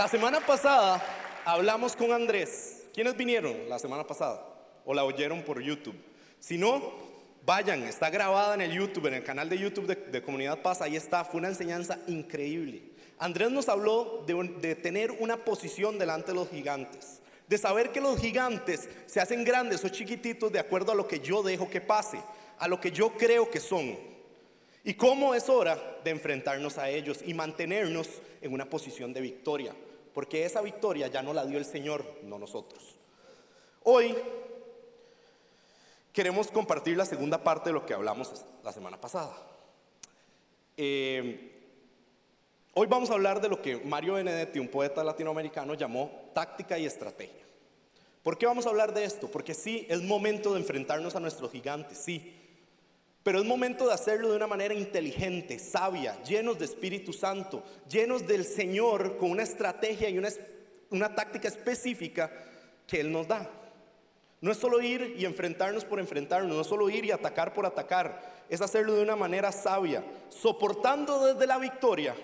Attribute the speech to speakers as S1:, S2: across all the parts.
S1: La semana pasada hablamos con Andrés. ¿Quiénes vinieron la semana pasada? ¿O la oyeron por YouTube? Si no, vayan, está grabada en el YouTube, en el canal de YouTube de, Comunidad Paz, ahí está, fue una enseñanza increíble. Andrés nos habló de, de tener una posición delante de los gigantes, de saber que los gigantes se hacen grandes o chiquititos de acuerdo a lo que yo dejo que pase, a lo que yo creo que son. Y cómo es hora de enfrentarnos a ellos y mantenernos en una posición de victoria, porque esa victoria ya no la dio el Señor, no nosotros. Hoy queremos compartir la segunda parte de lo que hablamos la semana pasada. Eh, hoy vamos a hablar de lo que Mario Benedetti, un poeta latinoamericano, llamó táctica y estrategia. ¿Por qué vamos a hablar de esto? Porque sí, es momento de enfrentarnos a nuestros gigantes, sí, pero es momento de hacerlo de una manera inteligente, sabia, llenos de Espíritu Santo, llenos del Señor con una estrategia y una, una táctica específica que Él nos da. No es solo ir y enfrentarnos por enfrentarnos, no es solo ir y atacar por atacar, es hacerlo de una manera sabia, soportando desde la victoria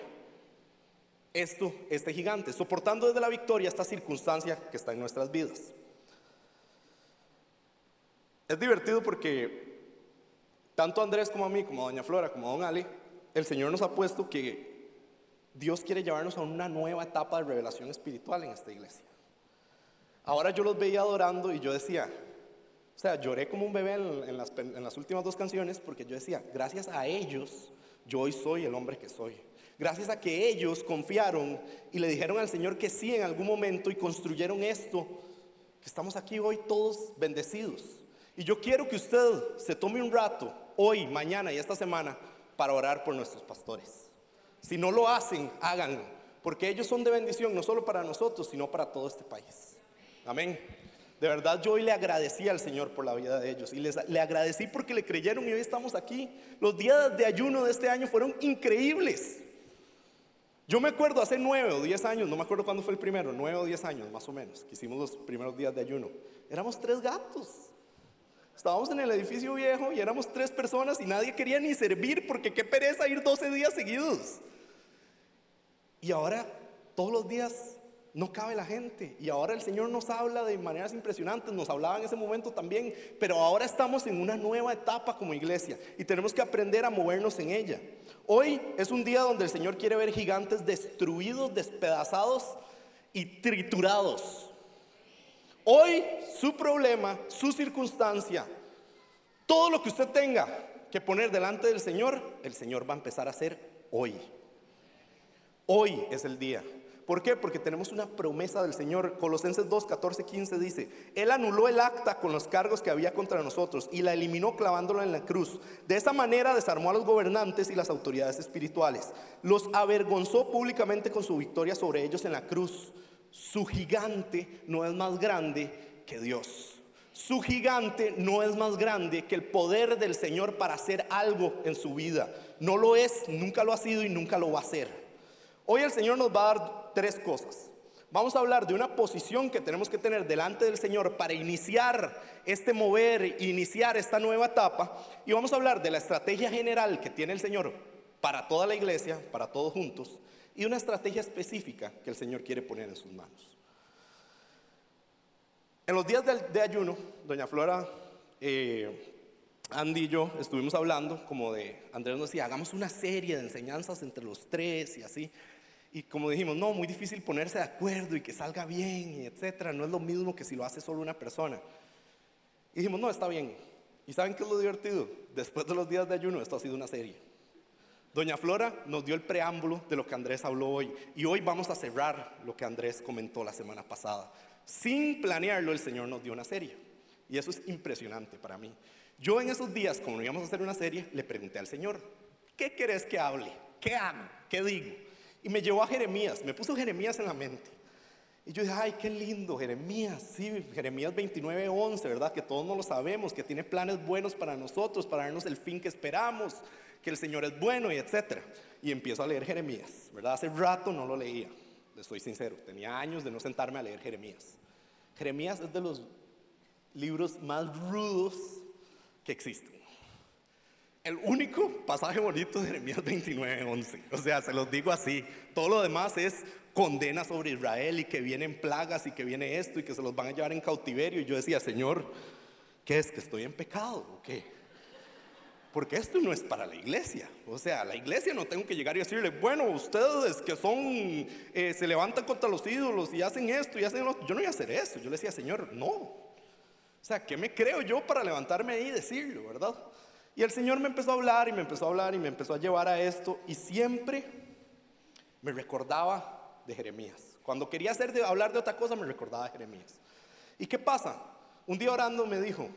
S1: esto, este gigante, soportando desde la victoria esta circunstancia que está en nuestras vidas. Es divertido porque tanto Andrés como a mí, como a Doña Flora, como a Don Ali, el Señor nos ha puesto que Dios quiere llevarnos a una nueva etapa de revelación espiritual en esta iglesia. Ahora yo los veía adorando y yo decía, o sea, lloré como un bebé en, las, en las últimas dos canciones porque yo decía, gracias a ellos yo hoy soy el hombre que soy. Gracias a que ellos confiaron y le dijeron al Señor que sí en algún momento y construyeron esto, que estamos aquí hoy todos bendecidos. Y yo quiero que usted se tome un rato hoy, mañana y esta semana para orar por nuestros pastores. Si no lo hacen, háganlo, porque ellos son de bendición no solo para nosotros, sino para todo este país. Amén. De verdad yo hoy le agradecí al Señor por la vida de ellos y les, le agradecí porque le creyeron y hoy estamos aquí. Los días de ayuno de este año fueron increíbles. Yo me acuerdo hace nueve o diez años, no me acuerdo cuándo fue el primero, nueve o diez años más o menos, que hicimos los primeros días de ayuno. Éramos tres gatos. Estábamos en el edificio viejo y éramos tres personas y nadie quería ni servir porque qué pereza ir 12 días seguidos. Y ahora todos los días no cabe la gente. Y ahora el Señor nos habla de maneras impresionantes, nos hablaba en ese momento también, pero ahora estamos en una nueva etapa como iglesia y tenemos que aprender a movernos en ella. Hoy es un día donde el Señor quiere ver gigantes destruidos, despedazados y triturados. Hoy su problema, su circunstancia, todo lo que usted tenga que poner delante del Señor, el Señor va a empezar a hacer hoy. Hoy es el día. ¿Por qué? Porque tenemos una promesa del Señor. Colosenses 2, 14, 15 dice, Él anuló el acta con los cargos que había contra nosotros y la eliminó clavándola en la cruz. De esa manera desarmó a los gobernantes y las autoridades espirituales. Los avergonzó públicamente con su victoria sobre ellos en la cruz su gigante no es más grande que Dios. Su gigante no es más grande que el poder del Señor para hacer algo en su vida. No lo es, nunca lo ha sido y nunca lo va a hacer. Hoy el Señor nos va a dar tres cosas. Vamos a hablar de una posición que tenemos que tener delante del Señor para iniciar este mover, iniciar esta nueva etapa. Y vamos a hablar de la estrategia general que tiene el Señor para toda la iglesia, para todos juntos y una estrategia específica que el Señor quiere poner en sus manos. En los días de, ayuno, doña Flora, eh, Andy y yo estuvimos hablando como de, Andrés nos decía, hagamos una serie de enseñanzas entre los tres y así. Y como dijimos, no, muy difícil ponerse de acuerdo y que salga bien y etcétera. No es lo mismo que si lo hace solo una persona. Y dijimos, no, está bien. ¿Y saben qué es lo divertido? Después de los días de ayuno, esto ha sido una serie. Doña Flora nos dio el preámbulo de lo que Andrés habló hoy y hoy vamos a cerrar lo que Andrés comentó la semana pasada. Sin planearlo, el Señor nos dio una serie y eso es impresionante para mí. Yo en esos días, como íbamos a hacer una serie, le pregunté al Señor, ¿qué querés que hable? ¿Qué hago? ¿Qué digo? Y me llevó a Jeremías, me puso Jeremías en la mente. Y yo dije, ay, qué lindo, Jeremías, sí, Jeremías 29, 11, ¿verdad? Que todos no lo sabemos, que tiene planes buenos para nosotros, para darnos el fin que esperamos que el Señor es bueno y etcétera. Y empiezo a leer Jeremías, ¿verdad? Hace rato no lo leía, le estoy sincero, tenía años de no sentarme a leer Jeremías. Jeremías es de los libros más rudos que existen. el único pasaje bonito de Jeremías 29, 11. O sea, se los digo así. Todo lo demás es condena sobre Israel y que vienen plagas y que viene esto y que se los van a llevar en cautiverio. Y yo decía, Señor, ¿qué es? ¿Que estoy en pecado o qué? Porque esto no es para la iglesia. O sea, la iglesia no tengo que llegar y decirle, bueno, ustedes que son, eh, se levantan contra los ídolos y hacen esto y hacen lo Yo no voy a hacer eso. Yo le decía, Señor, no. O sea, ¿qué me creo yo para levantarme ahí y decirlo, verdad? Y el Señor me empezó a hablar y me empezó a hablar y me empezó a llevar a esto y siempre me recordaba de Jeremías. Cuando quería hablar de otra cosa me recordaba Jeremías. ¿Y qué pasa? Un día orando me dijo,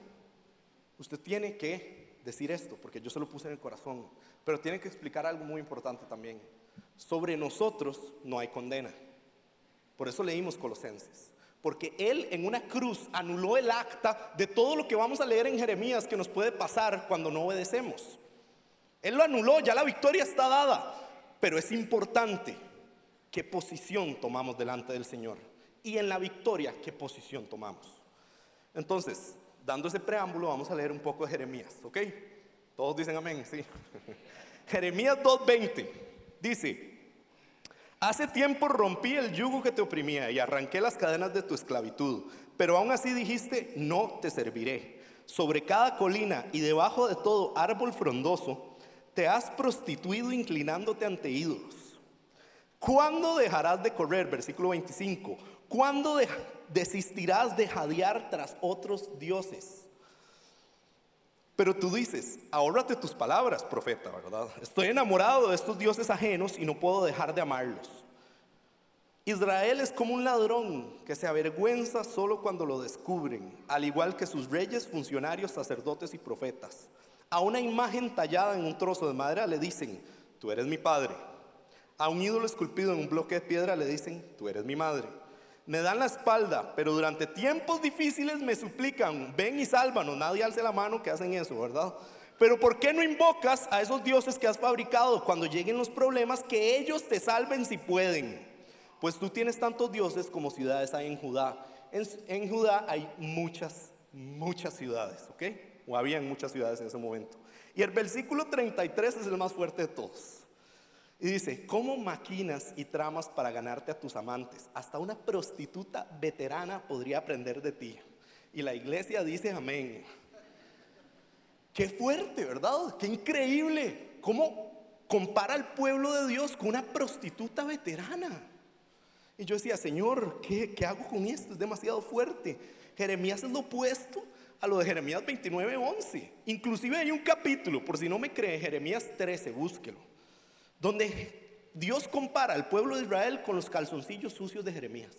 S1: usted tiene que decir esto, porque yo se lo puse en el corazón, pero tiene que explicar algo muy importante también. Sobre nosotros no hay condena. Por eso leímos Colosenses. Porque Él en una cruz anuló el acta de todo lo que vamos a leer en Jeremías que nos puede pasar cuando no obedecemos. Él lo anuló, ya la victoria está dada. Pero es importante qué posición tomamos delante del Señor. Y en la victoria, qué posición tomamos. Entonces, dando ese preámbulo, vamos a leer un poco de Jeremías, ¿ok? Todos dicen amén, sí. Jeremías 2.20 dice, Hace tiempo rompí el yugo que te oprimía y arranqué las cadenas de tu esclavitud, pero aún así dijiste, no te serviré. Sobre cada colina y debajo de todo árbol frondoso, te has prostituido inclinándote ante ídolos. ¿Cuándo dejarás de correr? Versículo 25. ¿Cuándo desistirás de jadear tras otros dioses? Pero tú dices, ahórrate tus palabras, profeta, ¿verdad? Estoy enamorado de estos dioses ajenos y no puedo dejar de amarlos. Israel es como un ladrón que se avergüenza solo cuando lo descubren, al igual que sus reyes, funcionarios, sacerdotes y profetas. A una imagen tallada en un trozo de madera le dicen, tú eres mi padre. A un ídolo esculpido en un bloque de piedra le dicen, tú eres mi madre me dan la espalda, pero durante tiempos difíciles me suplican, ven y sálvanos. Nadie alce la mano que hacen eso, ¿verdad? Pero ¿por qué no invocas a esos dioses que has fabricado cuando lleguen los problemas que ellos te salven si pueden? Pues tú tienes tantos dioses como ciudades hay en Judá. En, Judá hay muchas, muchas ciudades, ¿ok? O habían muchas ciudades en ese momento. Y el versículo 33 es el más fuerte de todos. Y dice, ¿cómo maquinas y tramas para ganarte a tus amantes? Hasta una prostituta veterana podría aprender de ti. Y la iglesia dice amén. Qué fuerte, ¿verdad? Qué increíble. ¿Cómo compara al pueblo de Dios con una prostituta veterana? Y yo decía, Señor, ¿qué, hago con esto? Es demasiado fuerte. Jeremías es lo opuesto a lo de Jeremías 29, 11. Inclusive hay un capítulo, por si no me cree, Jeremías 13, búsquelo donde Dios compara al pueblo de Israel con los calzoncillos sucios de Jeremías.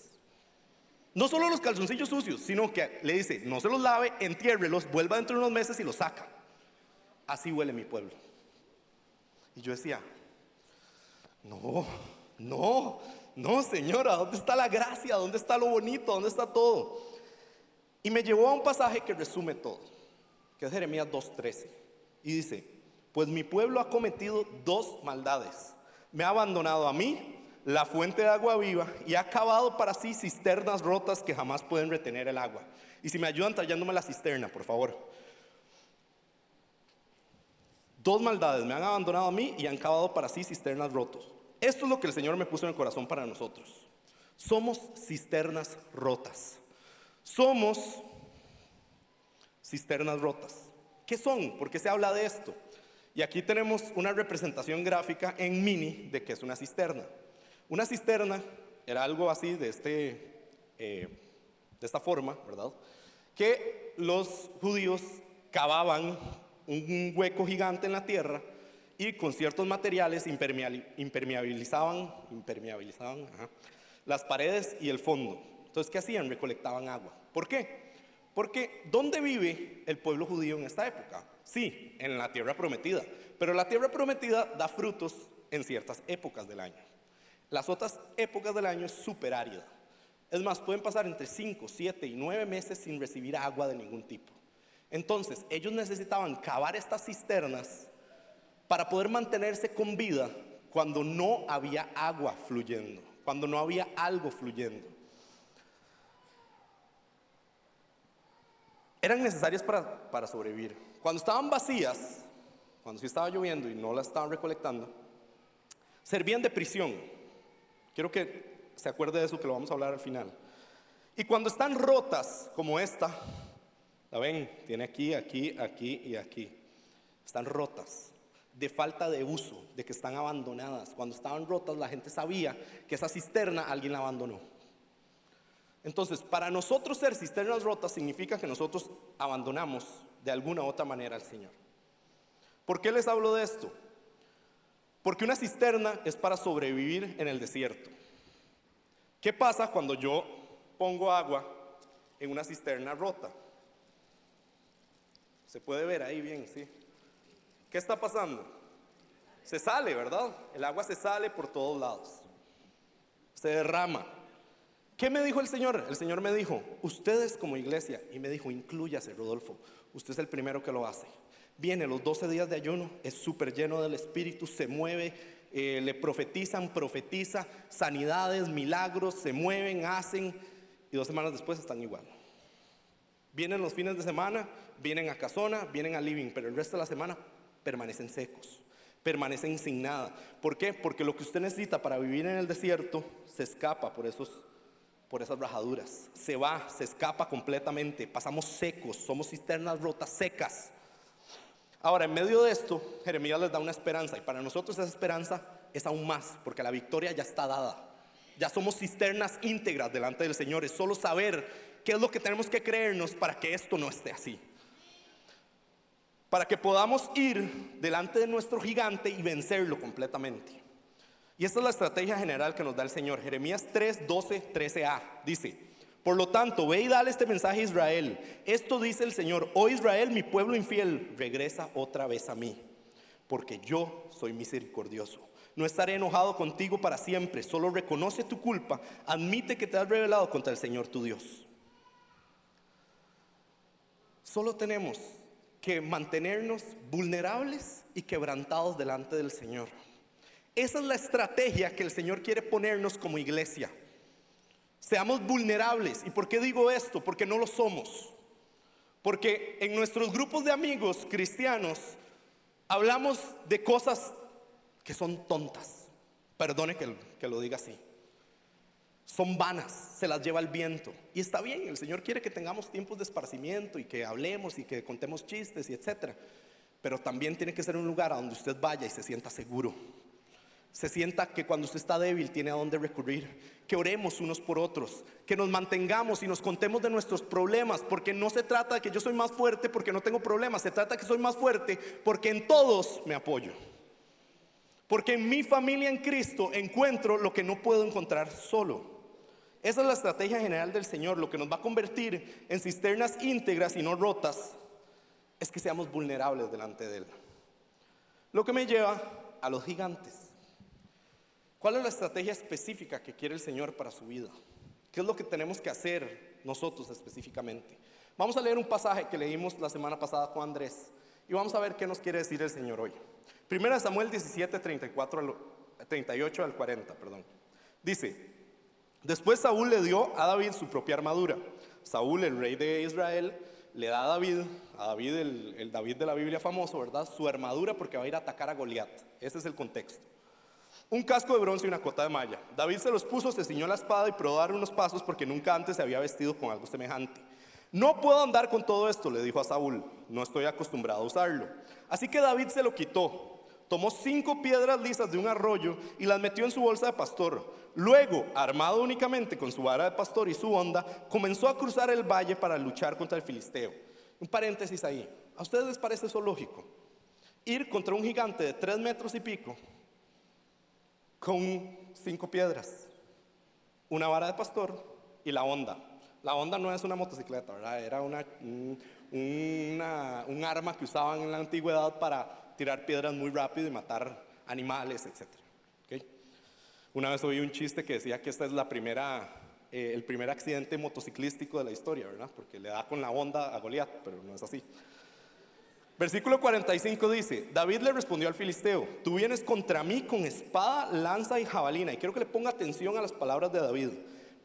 S1: No solo los calzoncillos sucios, sino que le dice, no se los lave, entiérrelos, vuelva dentro de unos meses y los saca. Así huele mi pueblo. Y yo decía, no, no, no, señora, ¿dónde está la gracia? ¿Dónde está lo bonito? ¿Dónde está todo? Y me llevó a un pasaje que resume todo, que es Jeremías 2.13. Y dice, pues mi pueblo ha cometido dos maldades. Me ha abandonado a mí, la fuente de agua viva, y ha cavado para sí cisternas rotas que jamás pueden retener el agua. Y si me ayudan trayéndome la cisterna, por favor. Dos maldades, me han abandonado a mí y han cavado para sí cisternas rotas. Esto es lo que el Señor me puso en el corazón para nosotros. Somos cisternas rotas. Somos cisternas rotas. ¿Qué son? ¿Por qué se habla de esto? Y aquí tenemos una representación gráfica en mini de que es una cisterna. Una cisterna era algo así de, este, eh, de esta forma, ¿verdad? Que los judíos cavaban un hueco gigante en la tierra y con ciertos materiales impermeabilizaban, impermeabilizaban las paredes y el fondo. Entonces, ¿qué hacían? Recolectaban agua. ¿Por qué? Porque ¿dónde vive el pueblo judío en esta época? Sí, en la tierra prometida. Pero la tierra prometida da frutos en ciertas épocas del año. Las otras épocas del año es súper árida. Es más, pueden pasar entre 5, 7 y 9 meses sin recibir agua de ningún tipo. Entonces, ellos necesitaban cavar estas cisternas para poder mantenerse con vida cuando no había agua fluyendo, cuando no había algo fluyendo. Eran necesarias para, para sobrevivir. Cuando estaban vacías, cuando sí estaba lloviendo y no la estaban recolectando, servían de prisión. Quiero que se acuerde de eso que lo vamos a hablar al final. Y cuando están rotas como esta, la ven, tiene aquí, aquí, aquí y aquí. Están rotas de falta de uso, de que están abandonadas. Cuando estaban rotas, la gente sabía que esa cisterna alguien la abandonó. Entonces, para nosotros ser cisternas rotas significa que nosotros abandonamos de alguna otra manera al Señor. ¿Por qué les hablo de esto? Porque una cisterna es para sobrevivir en el desierto. ¿Qué pasa cuando yo pongo agua en una cisterna rota? Se puede ver ahí bien, sí. ¿Qué está pasando? Se sale, ¿verdad? El agua se sale por todos lados. Se derrama. ¿Qué me dijo el Señor? El Señor me dijo, ustedes como iglesia, y me dijo, incluyase, Rodolfo, usted es el primero que lo hace. Viene los 12 días de ayuno, es súper lleno del Espíritu, se mueve, eh, le profetizan, profetiza, sanidades, milagros, se mueven, hacen, y dos semanas después están igual. Vienen los fines de semana, vienen a Casona, vienen a Living, pero el resto de la semana permanecen secos, permanecen sin nada. ¿Por qué? Porque lo que usted necesita para vivir en el desierto se escapa por esos por esas rajaduras. Se va, se escapa completamente. Pasamos secos, somos cisternas rotas secas. Ahora, en medio de esto, Jeremías les da una esperanza y para nosotros esa esperanza es aún más, porque la victoria ya está dada. Ya somos cisternas íntegras delante del Señor. Es solo saber qué es lo que tenemos que creernos para que esto no esté así para que podamos ir delante de nuestro gigante y vencerlo completamente. Y esta es la estrategia general que nos da el Señor. Jeremías 3, 12, 13a dice, por lo tanto, ve y dale este mensaje a Israel. Esto dice el Señor, oh Israel, mi pueblo infiel, regresa otra vez a mí, porque yo soy misericordioso. No estaré enojado contigo para siempre, solo reconoce tu culpa, admite que te has revelado contra el Señor tu Dios. Solo tenemos que mantenernos vulnerables y quebrantados delante del Señor. Esa es la estrategia que el Señor quiere ponernos como iglesia. Seamos vulnerables. ¿Y por qué digo esto? Porque no lo somos. Porque en nuestros grupos de amigos cristianos hablamos de cosas que son tontas. Perdone que, lo diga así son vanas, se las lleva el viento. Y está bien, el Señor quiere que tengamos tiempos de esparcimiento y que hablemos y que contemos chistes y etcétera. Pero también tiene que ser un lugar a donde usted vaya y se sienta seguro. Se sienta que cuando usted está débil tiene a dónde recurrir, que oremos unos por otros, que nos mantengamos y nos contemos de nuestros problemas, porque no se trata de que yo soy más fuerte porque no tengo problemas, se trata de que soy más fuerte porque en todos me apoyo. Porque en mi familia en Cristo encuentro lo que no puedo encontrar solo. Esa es la estrategia general del Señor. Lo que nos va a convertir en cisternas íntegras y no rotas es que seamos vulnerables delante de Él. Lo que me lleva a los gigantes. ¿Cuál es la estrategia específica que quiere el Señor para su vida? ¿Qué es lo que tenemos que hacer nosotros específicamente? Vamos a leer un pasaje que leímos la semana pasada con Andrés y vamos a ver qué nos quiere decir el Señor hoy. Primera Samuel 17, 34 38 al 40, perdón. Dice, Después Saúl le dio a David su propia armadura. Saúl, el rey de Israel, le da a David, a David, el, David de la Biblia famoso, ¿verdad? Su armadura porque va a ir a atacar a Goliat. Ese es el contexto. Un casco de bronce y una cota de malla. David se los puso, se ciñó la espada y probó dar unos pasos porque nunca antes se había vestido con algo semejante. No puedo andar con todo esto, le dijo a Saúl. No estoy acostumbrado a usarlo. Así que David se lo quitó tomó cinco piedras lisas de un arroyo y las metió en su bolsa de pastor. Luego, armado únicamente con su vara de pastor y su onda, comenzó a cruzar el valle para luchar contra el filisteo. Un paréntesis ahí. ¿A ustedes les parece eso lógico? Ir contra un gigante de tres metros y pico con cinco piedras, una vara de pastor y la onda. La onda no es una motocicleta, ¿verdad? Era una, un arma que usaban en la antigüedad para tirar piedras muy rápido y matar animales, etc. Una vez oí un chiste que decía que esta es la primera, eh, el primer accidente motociclístico de la historia, ¿verdad? Porque le da con la onda a Goliat, pero no es así. Versículo 45 dice, David le respondió al filisteo, tú vienes contra mí con espada, lanza y jabalina. Y quiero que le ponga atención a las palabras de David.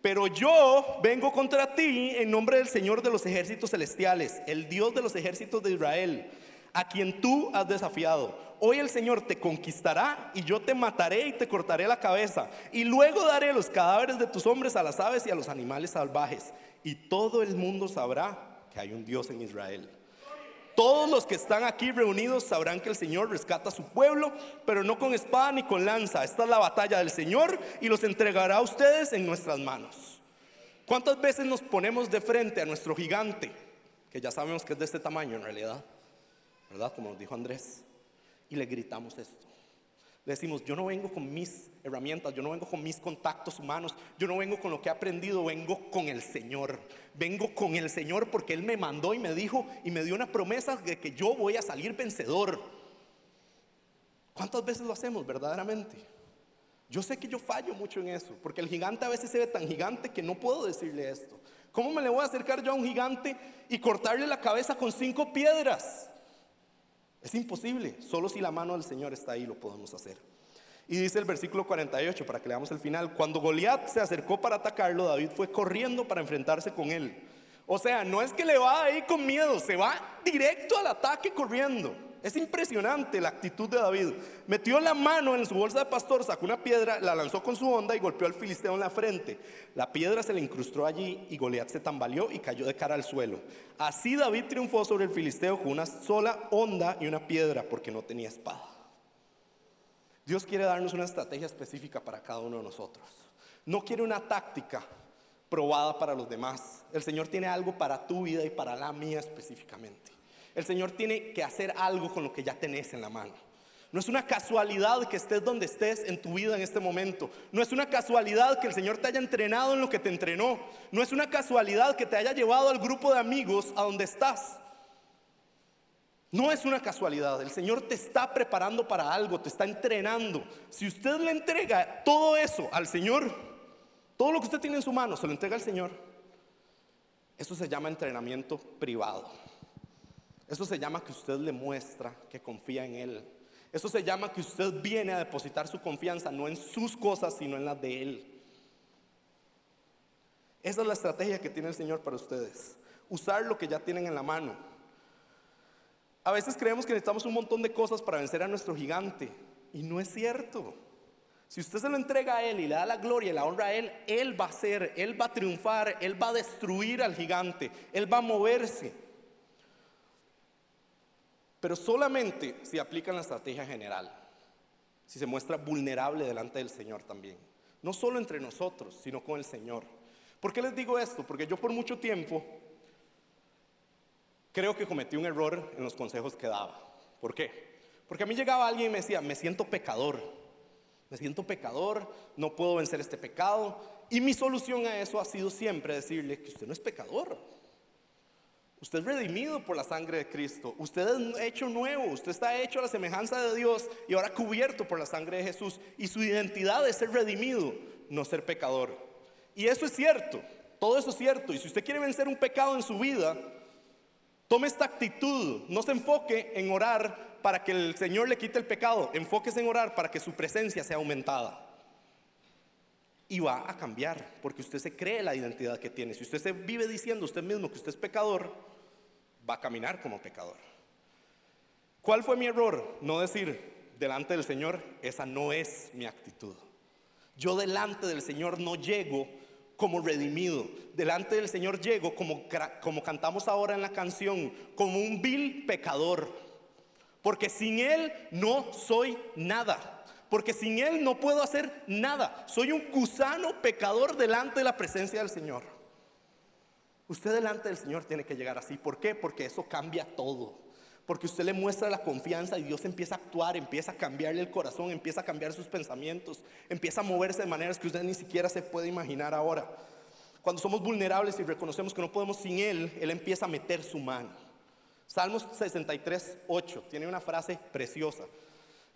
S1: Pero yo vengo contra ti en nombre del Señor de los ejércitos celestiales, el Dios de los ejércitos de Israel a quien tú has desafiado. Hoy el Señor te conquistará y yo te mataré y te cortaré la cabeza. Y luego daré los cadáveres de tus hombres a las aves y a los animales salvajes. Y todo el mundo sabrá que hay un Dios en Israel. Todos los que están aquí reunidos sabrán que el Señor rescata a su pueblo, pero no con espada ni con lanza. Esta es la batalla del Señor y los entregará a ustedes en nuestras manos. ¿Cuántas veces nos ponemos de frente a nuestro gigante, que ya sabemos que es de este tamaño en realidad? ¿Verdad? Como nos dijo Andrés. Y le gritamos esto. Le decimos, yo no vengo con mis herramientas, yo no vengo con mis contactos humanos, yo no vengo con lo que he aprendido, vengo con el Señor. Vengo con el Señor porque Él me mandó y me dijo y me dio una promesa de que yo voy a salir vencedor. ¿Cuántas veces lo hacemos verdaderamente? Yo sé que yo fallo mucho en eso, porque el gigante a veces se ve tan gigante que no puedo decirle esto. ¿Cómo me le voy a acercar yo a un gigante y cortarle la cabeza con cinco piedras? Es imposible, solo si la mano del Señor está ahí lo podemos hacer. Y dice el versículo 48, para que leamos el final, cuando Goliat se acercó para atacarlo, David fue corriendo para enfrentarse con él. O sea, no es que le va ahí con miedo, se va directo al ataque corriendo. Es impresionante la actitud de David. Metió la mano en su bolsa de pastor, sacó una piedra, la lanzó con su onda y golpeó al filisteo en la frente. La piedra se le incrustó allí y Goliat se tambaleó y cayó de cara al suelo. Así David triunfó sobre el filisteo con una sola onda y una piedra porque no tenía espada. Dios quiere darnos una estrategia específica para cada uno de nosotros. No quiere una táctica probada para los demás. El Señor tiene algo para tu vida y para la mía específicamente. El Señor tiene que hacer algo con lo que ya tenés en la mano. No es una casualidad que estés donde estés en tu vida en este momento. No es una casualidad que el Señor te haya entrenado en lo que te entrenó. No es una casualidad que te haya llevado al grupo de amigos a donde estás. No es una casualidad. El Señor te está preparando para algo, te está entrenando. Si usted le entrega todo eso al Señor, todo lo que usted tiene en su mano, se lo entrega al Señor. Eso se llama entrenamiento privado. Eso se llama que usted le muestra que confía en Él. Eso se llama que usted viene a depositar su confianza no en sus cosas, sino en las de Él. Esa es la estrategia que tiene el Señor para ustedes. Usar lo que ya tienen en la mano. A veces creemos que necesitamos un montón de cosas para vencer a nuestro gigante. Y no es cierto. Si usted se lo entrega a Él y le da la gloria y la honra a Él, Él va a ser, Él va a triunfar, Él va a destruir al gigante, Él va a moverse pero solamente si aplican la estrategia general, si se muestra vulnerable delante del Señor también. No solo entre nosotros, sino con el Señor. ¿Por qué les digo esto? Porque yo por mucho tiempo creo que cometí un error en los consejos que daba. ¿Por qué? Porque a mí llegaba alguien y me decía, me siento pecador, me siento pecador, no puedo vencer este pecado. Y mi solución a eso ha sido siempre decirle que usted no es pecador, Usted es redimido por la sangre de Cristo. Usted es hecho nuevo. Usted está hecho a la semejanza de Dios y ahora cubierto por la sangre de Jesús. Y su identidad es ser redimido, no ser pecador. Y eso es cierto. Todo eso es cierto. Y si usted quiere vencer un pecado en su vida, tome esta actitud. No se enfoque en orar para que el Señor le quite el pecado. Enfóquese en orar para que su presencia sea aumentada y va a cambiar, porque usted se cree la identidad que tiene. Si usted se vive diciendo usted mismo que usted es pecador, va a caminar como pecador. ¿Cuál fue mi error? No decir delante del Señor, esa no es mi actitud. Yo delante del Señor no llego como redimido. Delante del Señor llego como, como cantamos ahora en la canción, como un vil pecador. Porque sin Él no soy nada porque sin Él no puedo hacer nada. Soy un gusano pecador delante de la presencia del Señor. Usted delante del Señor tiene que llegar así. ¿Por qué? Porque eso cambia todo. Porque usted le muestra la confianza y Dios empieza a actuar, empieza a cambiarle el corazón, empieza a cambiar sus pensamientos, empieza a moverse de maneras que usted ni siquiera se puede imaginar ahora. Cuando somos vulnerables y reconocemos que no podemos sin Él, Él empieza a meter su mano. Salmos 63, 8 tiene una frase preciosa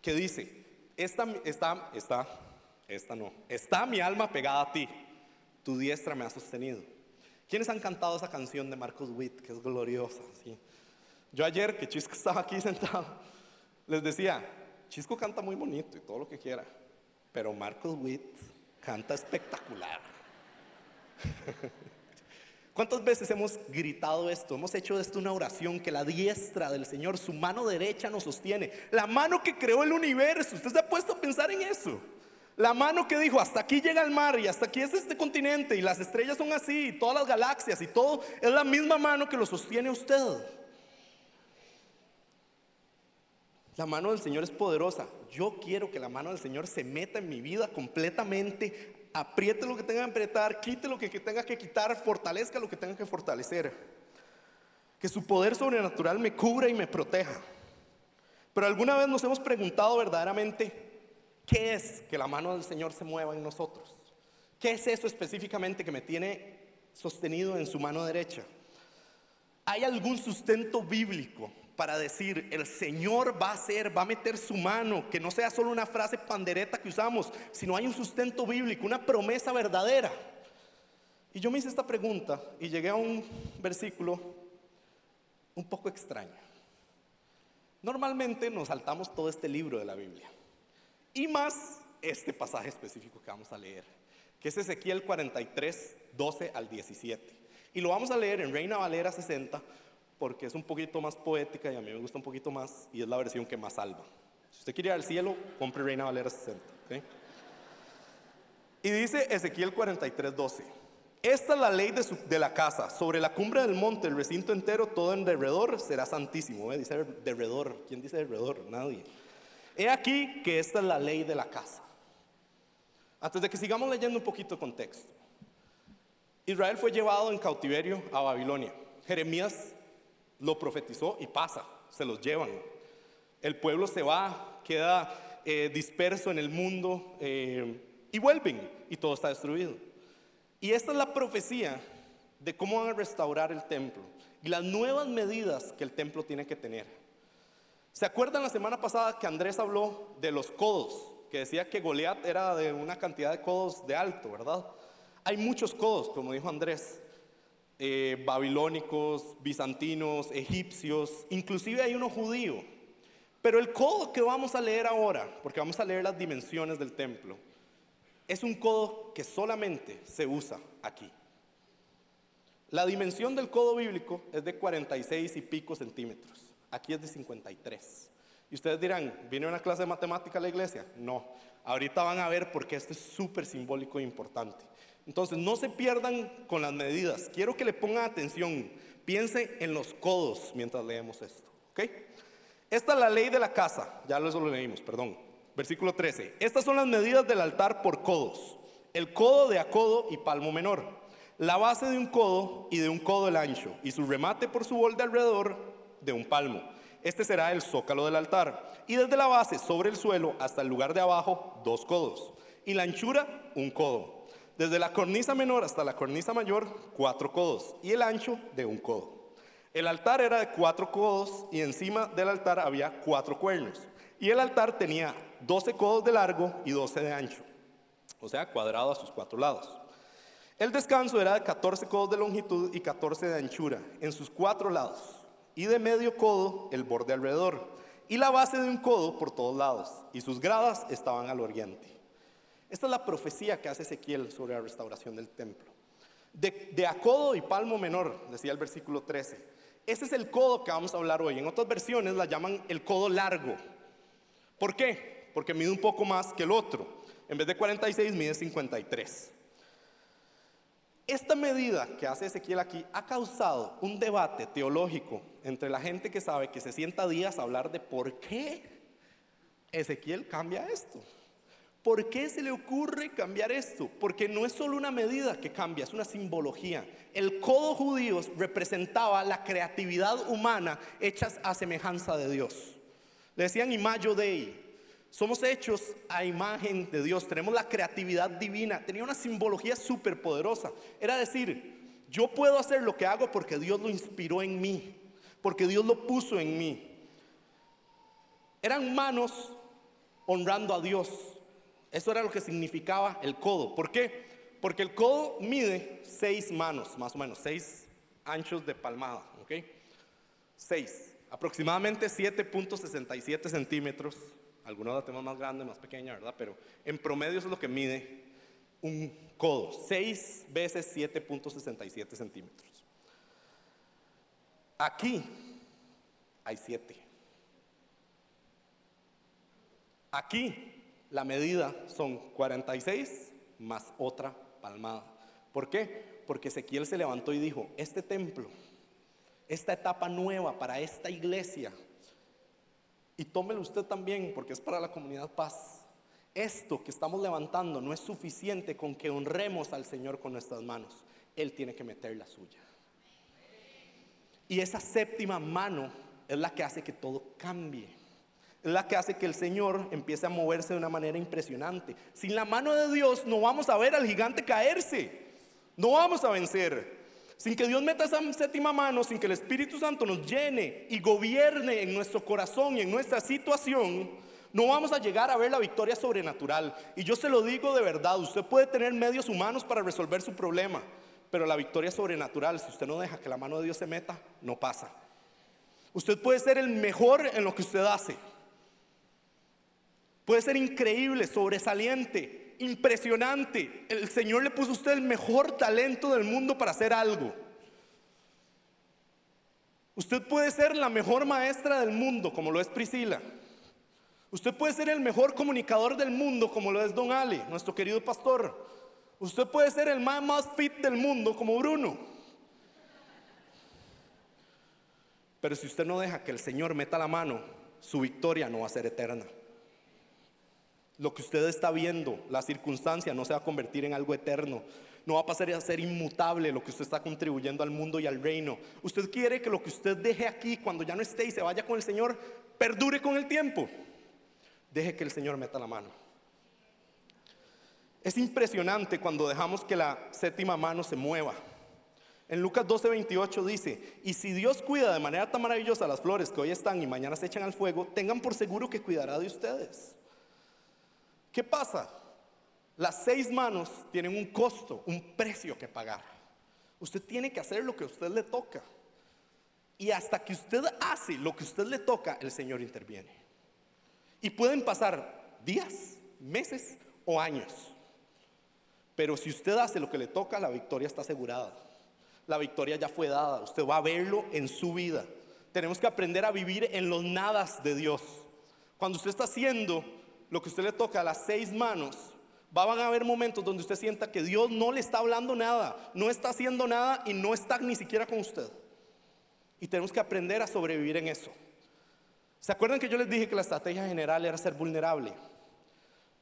S1: que dice, esta, está, está, esta no, está mi alma pegada a ti, tu diestra me ha sostenido. ¿Quiénes han cantado esa canción de Marcos Witt, que es gloriosa? Yo ayer, que Chisco estaba aquí sentado, les decía, Chisco canta muy bonito y todo lo que quiera, pero Marcos Witt canta espectacular. ¿Cuántas veces hemos gritado esto? Hemos hecho de esto una oración que la diestra del Señor, su mano derecha nos sostiene. La mano que creó el universo. ¿Usted se ha puesto a pensar en eso? La mano que dijo, hasta aquí llega el mar y hasta aquí es este continente y las estrellas son así, y todas las galaxias y todo, es la misma mano que lo sostiene usted. La mano del Señor es poderosa. Yo quiero que la mano del Señor se meta en mi vida completamente, apriete lo que tenga que apretar, quite lo que tenga que quitar, fortalezca lo que tenga que fortalecer. Que su poder sobrenatural me cubra y me proteja. Pero alguna vez nos hemos preguntado verdaderamente, ¿Qué es que la mano del Señor se mueva en nosotros? ¿Qué es eso específicamente que me tiene sostenido en su mano derecha? ¿Hay algún sustento bíblico para decir el Señor va a hacer, va a meter su mano, que no sea solo una frase pandereta que usamos, sino hay un sustento bíblico, una promesa verdadera? Y yo me hice esta pregunta y llegué a un versículo un poco extraño. Normalmente nos saltamos todo este libro de la Biblia. Y más este pasaje específico que vamos a leer, que es Ezequiel 43, 12 al 17. Y lo vamos a leer en Reina Valera 60 porque es un poquito más poética y a mí me gusta un poquito más y es la versión que más salva. Si usted quiere ir al cielo, compre Reina Valera 60. Y dice Ezequiel 43, 12. Esta es la ley de, la casa. Sobre la cumbre del monte, el recinto entero, todo en derredor, será santísimo. Dice derredor. ¿Quién dice derredor? Nadie. He aquí que esta es la ley de la casa. Antes de que sigamos leyendo un poquito de contexto. Israel fue llevado en cautiverio a Babilonia. Jeremías lo profetizó y pasa, se los llevan. El pueblo se va, queda eh, disperso en el mundo eh, y vuelven y todo está destruido. Y esta es la profecía de cómo van a restaurar el templo y las nuevas medidas que el templo tiene que tener. ¿Se acuerdan la semana pasada que Andrés habló de los codos? Que decía que Goliat era de una cantidad de codos de alto, ¿verdad? Hay muchos codos, como dijo Andrés. Eh, babilónicos, bizantinos, egipcios, inclusive hay uno judío. Pero el codo que vamos a leer ahora, porque vamos a leer las dimensiones del templo, es un codo que solamente se usa aquí. La dimensión del codo bíblico es de 46 y pico centímetros. Aquí es de 53. Y ustedes dirán, ¿viene una clase de matemática a la iglesia? No. Ahorita van a ver por qué esto es súper simbólico e importante. Entonces, no se pierdan con las medidas. Quiero que le pongan atención. Piense en los codos mientras leemos esto. ¿Ok? Esta es la ley de la casa. Ya eso lo leímos, perdón. Versículo 13. Estas son las medidas del altar por codos. El codo de acodo y palmo menor. La base de un codo y de un codo el ancho. Y su remate por su borde alrededor de un palmo. Este será el zócalo del altar. Y desde la base sobre el suelo hasta el lugar de abajo, dos codos. Y la anchura, un codo. Desde la cornisa menor hasta la cornisa mayor, cuatro codos. Y el ancho de un codo. El altar era de cuatro codos y encima del altar había cuatro cuernos. Y el altar tenía doce codos de largo y doce de ancho. O sea, cuadrado a sus cuatro lados. El descanso era de 14 codos de longitud y 14 de anchura en sus cuatro lados y de medio codo el borde alrededor, y la base de un codo por todos lados, y sus gradas estaban al oriente. Esta es la profecía que hace Ezequiel sobre la restauración del templo. De, de acodo y palmo menor, decía el versículo 13. Ese es el codo que vamos a hablar hoy. En otras versiones la llaman el codo largo. ¿Por qué? Porque mide un poco más que el otro. En vez de 46 mide 53. Esta medida que hace Ezequiel aquí ha causado un debate teológico entre la gente que sabe que se sienta días a hablar de por qué Ezequiel cambia esto. ¿Por qué se le ocurre cambiar esto? Porque no es solo una medida que cambia, es una simbología. El codo judío representaba la creatividad humana hechas a semejanza de Dios. Le decían imago Dei, somos hechos a imagen de Dios, tenemos la creatividad divina. Tenía una simbología súper poderosa. Era decir, yo puedo hacer lo que hago porque Dios lo inspiró en mí, porque Dios lo puso en mí. Eran manos honrando a Dios. Eso era lo que significaba el codo. ¿Por qué? Porque el codo mide seis manos, más o menos, seis anchos de palmada, ¿ok? Seis, aproximadamente 7.67 centímetros algunos la tenemos más grande, más pequeña, ¿verdad? Pero en promedio eso es lo que mide un codo, 6 veces 7.67 centímetros. Aquí hay 7. Aquí la medida son 46 más otra palmada. ¿Por qué? Porque Ezequiel se levantó y dijo, este templo, esta etapa nueva para esta iglesia, y tómelo usted también porque es para la comunidad paz. Esto que estamos levantando no es suficiente con que honremos al Señor con nuestras manos. Él tiene que meter la suya. Y esa séptima mano es la que hace que todo cambie. Es la que hace que el Señor empiece a moverse de una manera impresionante. Sin la mano de Dios no vamos a ver al gigante caerse. No vamos a vencer. Sin que Dios meta esa séptima mano, sin que el Espíritu Santo nos llene y gobierne en nuestro corazón y en nuestra situación, no vamos a llegar a ver la victoria sobrenatural. Y yo se lo digo de verdad, usted puede tener medios humanos para resolver su problema, pero la victoria sobrenatural, si usted no deja que la mano de Dios se meta, no pasa. Usted puede ser el mejor en lo que usted hace. Puede ser increíble, sobresaliente, impresionante. El Señor le puso a usted el mejor talento del mundo para hacer algo. Usted puede ser la mejor maestra del mundo, como lo es Priscila. Usted puede ser el mejor comunicador del mundo, como lo es Don Ali, nuestro querido pastor. Usted puede ser el más, más fit del mundo, como Bruno. Pero si usted no deja que el Señor meta la mano, su victoria no va a ser eterna. Lo que usted está viendo, la circunstancia, no se va a convertir en algo eterno. No va a pasar a ser inmutable lo que usted está contribuyendo al mundo y al reino. Usted quiere que lo que usted deje aquí cuando ya no esté y se vaya con el Señor, perdure con el tiempo. Deje que el Señor meta la mano. Es impresionante cuando dejamos que la séptima mano se mueva. En Lucas 12:28 dice, y si Dios cuida de manera tan maravillosa las flores que hoy están y mañana se echan al fuego, tengan por seguro que cuidará de ustedes. ¿Qué pasa? Las seis manos tienen un costo, un precio que pagar. Usted tiene que hacer lo que a usted le toca. Y hasta que usted hace lo que a usted le toca, el Señor interviene. Y pueden pasar días, meses o años. Pero si usted hace lo que le toca, la victoria está asegurada. La victoria ya fue dada. Usted va a verlo en su vida. Tenemos que aprender a vivir en los nadas de Dios. Cuando usted está haciendo lo que usted le toca a las seis manos, van a haber momentos donde usted sienta que Dios no le está hablando nada, no está haciendo nada y no está ni siquiera con usted. Y tenemos que aprender a sobrevivir en eso. ¿Se acuerdan que yo les dije que la estrategia general era ser vulnerable?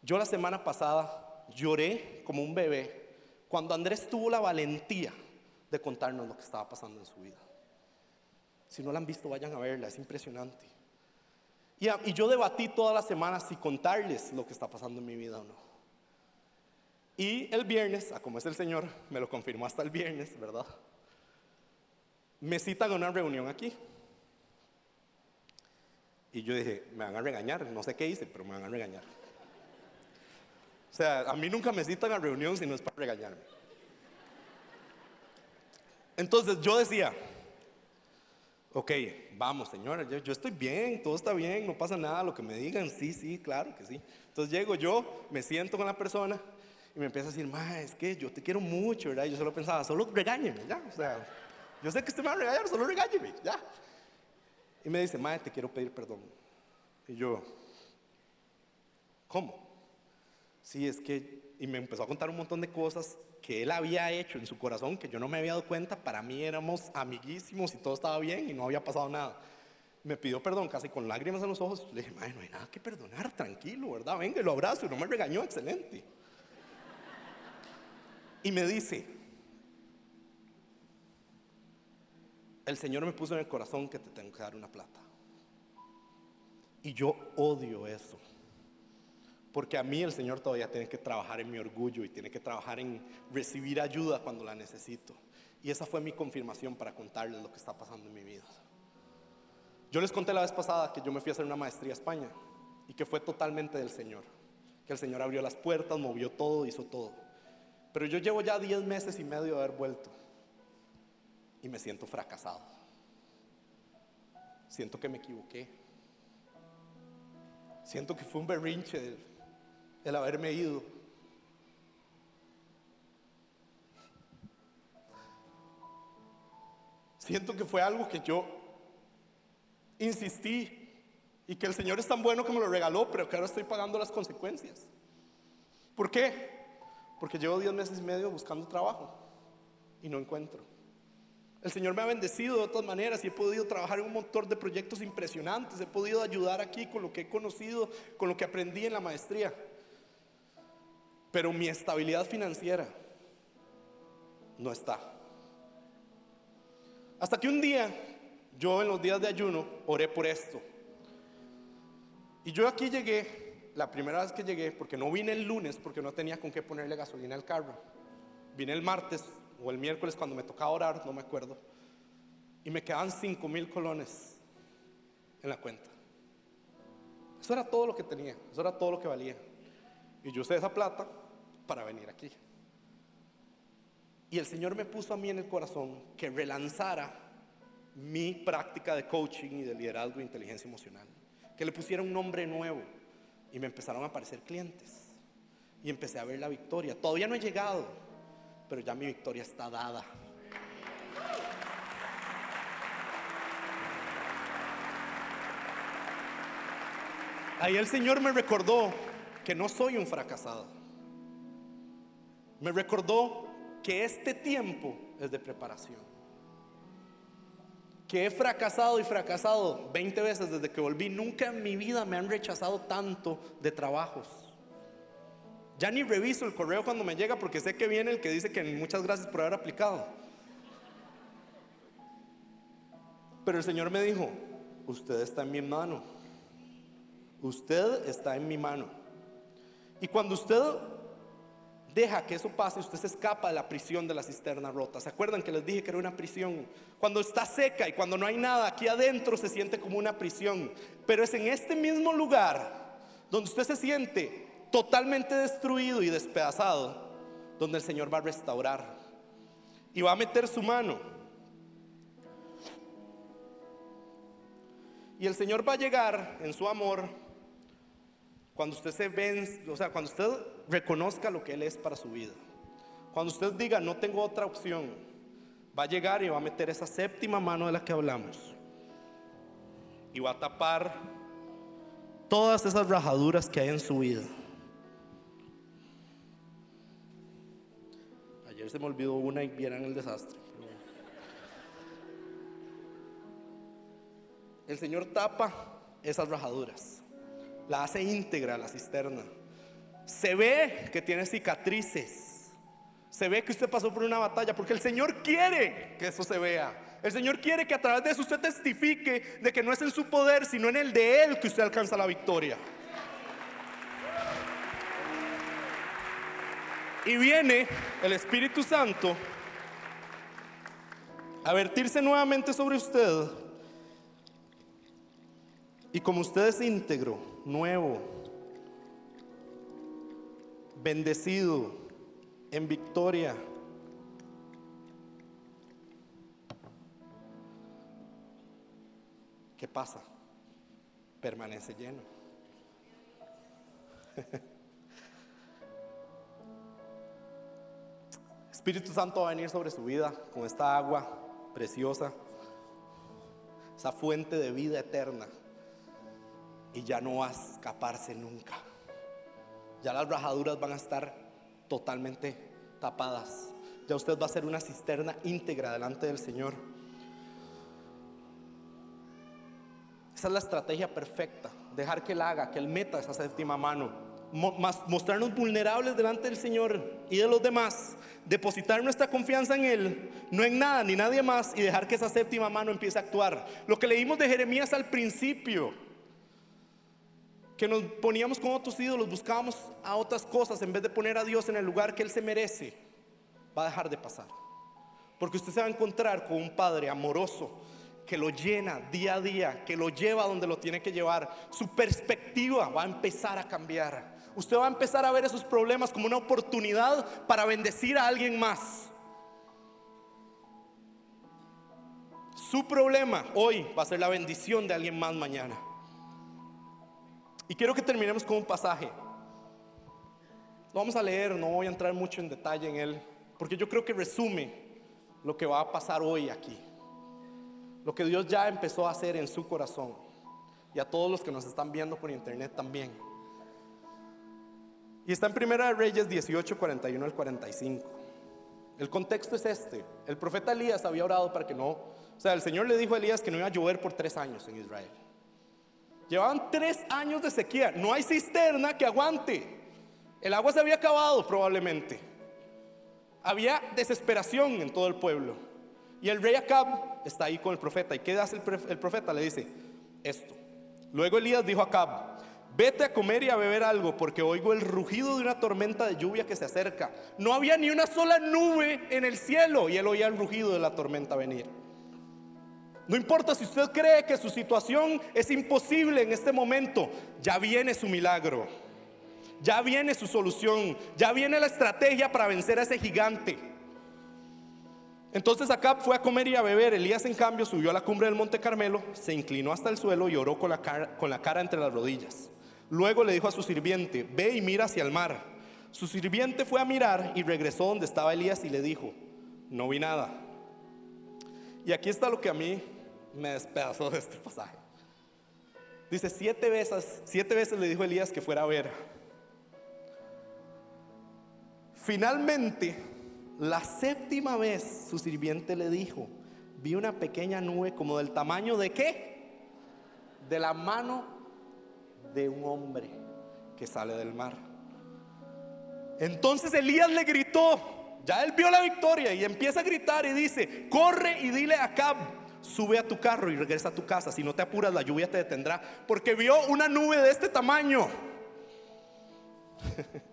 S1: Yo la semana pasada lloré como un bebé cuando Andrés tuvo la valentía de contarnos lo que estaba pasando en su vida. Si no la han visto, vayan a verla, es impresionante. Y, yo debatí toda la semana si contarles lo que está pasando en mi vida o no. Y el viernes, a como es el Señor, me lo confirmó hasta el viernes, ¿verdad? Me citan a una reunión aquí. Y yo dije, me van a regañar, no sé qué hice, pero me van a regañar. O sea, a mí nunca me citan a reunión si no es para regañarme. Entonces yo decía, ok, vamos, señora, yo, estoy bien, todo está bien, no pasa nada, lo que me digan, sí, sí, claro que sí. Entonces llego yo, me siento con la persona y me empieza a decir, ma, es que yo te quiero mucho, ¿verdad? Y yo solo pensaba, solo regáñeme, ya, o sea, yo sé que usted me va a regañar, solo regáñeme, ya. Y me dice, madre, te quiero pedir perdón. Y yo, ¿cómo? Sí, es que, y me empezó a contar un montón de cosas que él había hecho en su corazón que yo no me había dado cuenta. Para mí éramos amiguísimos y todo estaba bien y no había pasado nada. Me pidió perdón casi con lágrimas en los ojos. Le dije, no hay nada que perdonar, tranquilo, ¿verdad? Venga, lo abrazo y no me regañó, excelente. Y me dice, el Señor me puso en el corazón que te tengo que dar una plata. Y yo odio eso. Porque a mí el Señor todavía tiene que trabajar en mi orgullo y tiene que trabajar en recibir ayuda cuando la necesito. Y esa fue mi confirmación para contarles lo que está pasando en mi vida. Yo les conté la vez pasada que yo me fui a hacer una maestría a España y que fue totalmente del Señor. Que el Señor abrió las puertas, movió todo, hizo todo. Pero yo llevo ya 10 meses y medio de haber vuelto y me siento fracasado. Siento que me equivoqué. Siento que fue un berrinche el haberme ido. Siento que fue algo que yo insistí y que el Señor es tan bueno que me lo regaló, pero que ahora estoy pagando las consecuencias. ¿Por qué? Porque llevo 10 meses y medio buscando trabajo y no encuentro. El Señor me ha bendecido de otras maneras y he podido trabajar en un montón de proyectos impresionantes. He podido ayudar aquí con lo que he conocido, con lo que aprendí en la maestría. Pero mi estabilidad financiera no está. Hasta que un día, yo en los días de ayuno, oré por esto. Y yo aquí llegué, la primera vez que llegué, porque no vine el lunes, porque no tenía con qué ponerle gasolina al carro. Vine el martes o el miércoles cuando me tocaba orar, no me acuerdo. Y me quedaban 5 mil colones en la cuenta. Eso era todo lo que tenía, eso era todo lo que valía. Y yo usé esa plata para venir aquí. Y el Señor me puso a mí en el corazón que relanzara mi práctica de coaching y de liderazgo e inteligencia emocional. Que le pusiera un nombre nuevo. Y me empezaron a aparecer clientes. Y empecé a ver la victoria. Todavía no he llegado, pero ya mi victoria está dada. Ahí el Señor me recordó que no soy un fracasado. Me recordó que este tiempo es de preparación. Que he fracasado y fracasado 20 veces desde que volví. Nunca en mi vida me han rechazado tanto de trabajos. Ya ni reviso el correo cuando me llega porque sé que viene el que dice que muchas gracias por haber aplicado. Pero el Señor me dijo, usted está en mi mano. Usted está en mi mano. Y cuando usted deja que eso pase, usted se escapa de la prisión de la cisterna rota. ¿Se acuerdan que les dije que era una prisión? Cuando está seca y cuando no hay nada, aquí adentro se siente como una prisión. Pero es en este mismo lugar donde usted se siente totalmente destruido y despedazado, donde el Señor va a restaurar y va a meter su mano. Y el Señor va a llegar en su amor cuando usted se vence, o sea, cuando usted reconozca lo que Él es para su vida. Cuando usted diga, no tengo otra opción, va a llegar y va a meter esa séptima mano de la que hablamos. Y va a tapar todas esas rajaduras que hay en su vida. se me olvidó una y vieran el desastre. El Señor tapa esas rajaduras, la hace íntegra la cisterna. Se ve que tiene cicatrices, se ve que usted pasó por una batalla, porque el Señor quiere que eso se vea. El Señor quiere que a través de eso usted testifique de que no es en su poder, sino en el de Él que usted alcanza la victoria. Y viene el Espíritu Santo a vertirse nuevamente sobre usted. Y como usted es íntegro, nuevo, bendecido, en victoria, ¿qué pasa? Permanece lleno. Espíritu Santo va a venir sobre su vida con esta agua preciosa, esa fuente de vida eterna. Y ya no va a escaparse nunca. Ya las rajaduras van a estar totalmente tapadas. Ya usted va a ser una cisterna íntegra delante del Señor. Esa es la estrategia perfecta. Dejar que Él haga, que Él meta esa séptima mano mostrarnos vulnerables delante del Señor y de los demás, depositar nuestra confianza en Él, no en nada ni nadie más, y dejar que esa séptima mano empiece a actuar. Lo que leímos de Jeremías al principio, que nos poníamos con otros ídolos, buscábamos a otras cosas en vez de poner a Dios en el lugar que Él se merece, va a dejar de pasar. Porque usted se va a encontrar con un Padre amoroso que lo llena día a día, que lo lleva donde lo tiene que llevar. Su perspectiva va a empezar a cambiar usted va a empezar a ver esos problemas como una oportunidad para bendecir a alguien más. Su problema hoy va a ser la bendición de alguien más mañana. Y quiero que terminemos con un pasaje. Lo vamos a leer, no voy a entrar mucho en detalle en él, porque yo creo que resume lo que va a pasar hoy aquí. lo que Dios ya empezó a hacer en su corazón y a todos los que nos están viendo por internet también. Y está en Primera de Reyes 18, 41 al 45. El contexto es este. El profeta Elías había orado para que no, o sea, el Señor le dijo a Elías que no iba a llover por tres años en Israel. Llevaban tres años de sequía, no hay cisterna que aguante. El agua se había acabado probablemente. Había desesperación en todo el pueblo. Y el rey Acab está ahí con el profeta. ¿Y qué hace el profeta? Le dice esto. Luego Elías dijo a Acab, vete a comer y a beber algo porque oigo el rugido de una tormenta de lluvia que se acerca. No había ni una sola nube en el cielo y él oía el rugido de la tormenta venir. No importa si usted cree que su situación es imposible en este momento, ya viene su milagro. Ya viene su solución, ya viene la estrategia para vencer a ese gigante. Entonces Acab fue a comer y a beber. Elías, en cambio, subió a la cumbre del monte Carmelo, se inclinó hasta el suelo y oró con la cara, con la cara entre las rodillas. Luego le dijo a su sirviente: Ve y mira hacia el mar. Su sirviente fue a mirar y regresó donde estaba Elías y le dijo: No vi nada. Y aquí está lo que a mí me despedazó de este pasaje. Dice: Siete veces, siete veces le dijo Elías que fuera a ver. Finalmente la séptima vez su sirviente le dijo, vi una pequeña nube como del tamaño de qué? De la mano de un hombre que sale del mar. Entonces Elías le gritó, ya él vio la victoria y empieza a gritar y dice, corre y dile a Cab, sube a tu carro y regresa a tu casa, si no te apuras la lluvia te detendrá, porque vio una nube de este tamaño.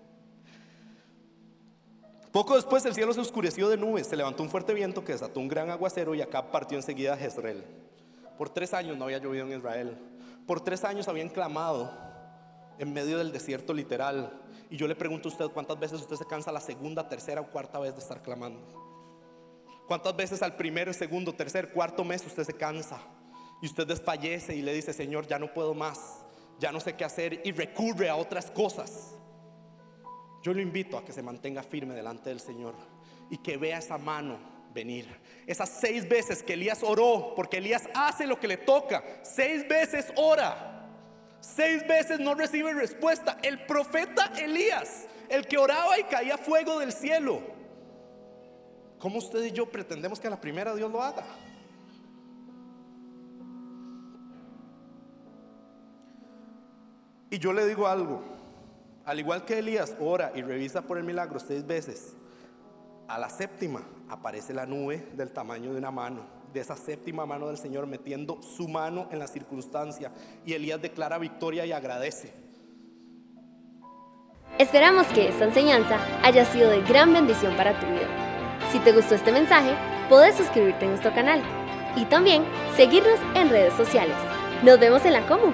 S1: Poco después el cielo se oscureció de nubes, se levantó un fuerte viento que desató un gran aguacero y acá partió enseguida a Jezreel. Por tres años no había llovido en Israel. Por tres años habían clamado en medio del desierto literal. Y yo le pregunto a usted cuántas veces usted se cansa la segunda, tercera o cuarta vez de estar clamando. ¿Cuántas veces al primero, segundo, tercer, cuarto mes usted se cansa y usted desfallece y le dice, Señor, ya no puedo más, ya no sé qué hacer y recurre a otras cosas? Yo lo invito a que se mantenga firme delante del Señor y que vea esa mano venir. Esas seis veces que Elías oró, porque Elías hace lo que le toca, seis veces ora, seis veces no recibe respuesta. El profeta Elías, el que oraba y caía fuego del cielo. ¿Cómo usted y yo pretendemos que a la primera Dios lo haga? Y yo le digo algo. Al igual que Elías ora y revisa por el milagro seis veces, a la séptima aparece la nube del tamaño de una mano, de esa séptima mano del Señor metiendo su mano en la circunstancia y Elías declara victoria y agradece.
S2: Esperamos que esta enseñanza haya sido de gran bendición para tu vida. Si te gustó este mensaje, puedes suscribirte a nuestro canal y también seguirnos en redes sociales. Nos vemos en la Comu.